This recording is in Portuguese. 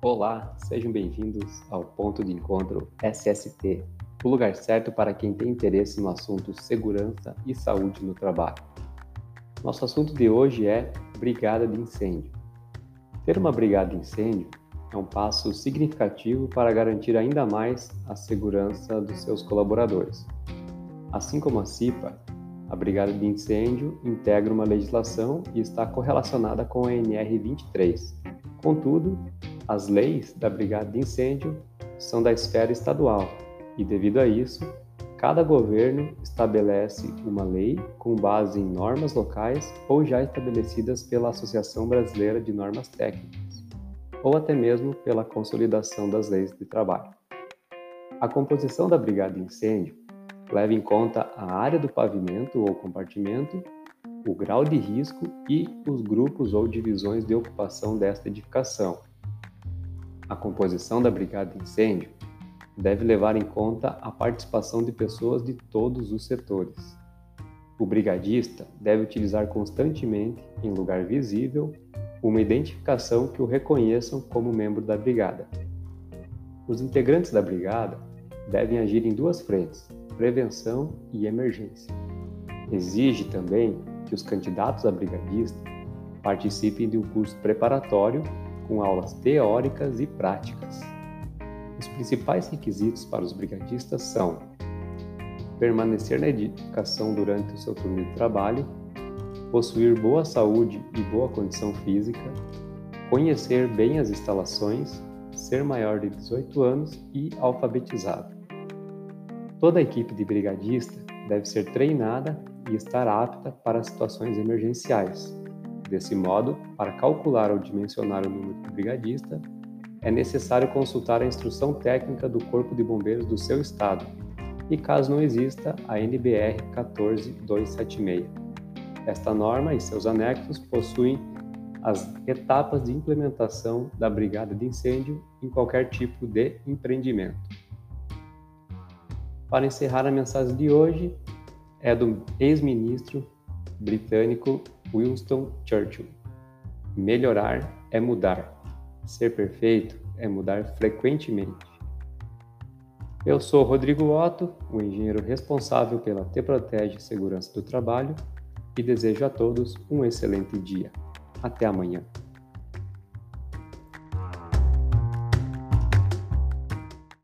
Olá, sejam bem-vindos ao Ponto de Encontro SST, o lugar certo para quem tem interesse no assunto segurança e saúde no trabalho. Nosso assunto de hoje é Brigada de Incêndio. Ter uma brigada de incêndio é um passo significativo para garantir ainda mais a segurança dos seus colaboradores. Assim como a CIPA, a Brigada de Incêndio integra uma legislação e está correlacionada com a NR 23. Contudo, as leis da Brigada de Incêndio são da esfera estadual e, devido a isso, cada governo estabelece uma lei com base em normas locais ou já estabelecidas pela Associação Brasileira de Normas Técnicas, ou até mesmo pela consolidação das leis de trabalho. A composição da Brigada de Incêndio leva em conta a área do pavimento ou compartimento, o grau de risco e os grupos ou divisões de ocupação desta edificação. A composição da brigada de incêndio deve levar em conta a participação de pessoas de todos os setores. O brigadista deve utilizar constantemente, em lugar visível, uma identificação que o reconheçam como membro da brigada. Os integrantes da brigada devem agir em duas frentes: prevenção e emergência. Exige também que os candidatos a brigadista participem de um curso preparatório com aulas teóricas e práticas. Os principais requisitos para os brigadistas são permanecer na edificação durante o seu turno de trabalho, possuir boa saúde e boa condição física, conhecer bem as instalações, ser maior de 18 anos e alfabetizado. Toda a equipe de brigadista deve ser treinada e estar apta para situações emergenciais. Desse modo, para calcular ou dimensionar o número de brigadista, é necessário consultar a instrução técnica do Corpo de Bombeiros do seu estado e, caso não exista, a NBR 14276. Esta norma e seus anexos possuem as etapas de implementação da brigada de incêndio em qualquer tipo de empreendimento. Para encerrar a mensagem de hoje, é do ex-ministro britânico Winston Churchill. Melhorar é mudar. Ser perfeito é mudar frequentemente. Eu sou Rodrigo Otto, o engenheiro responsável pela Te Protege Segurança do Trabalho e desejo a todos um excelente dia. Até amanhã.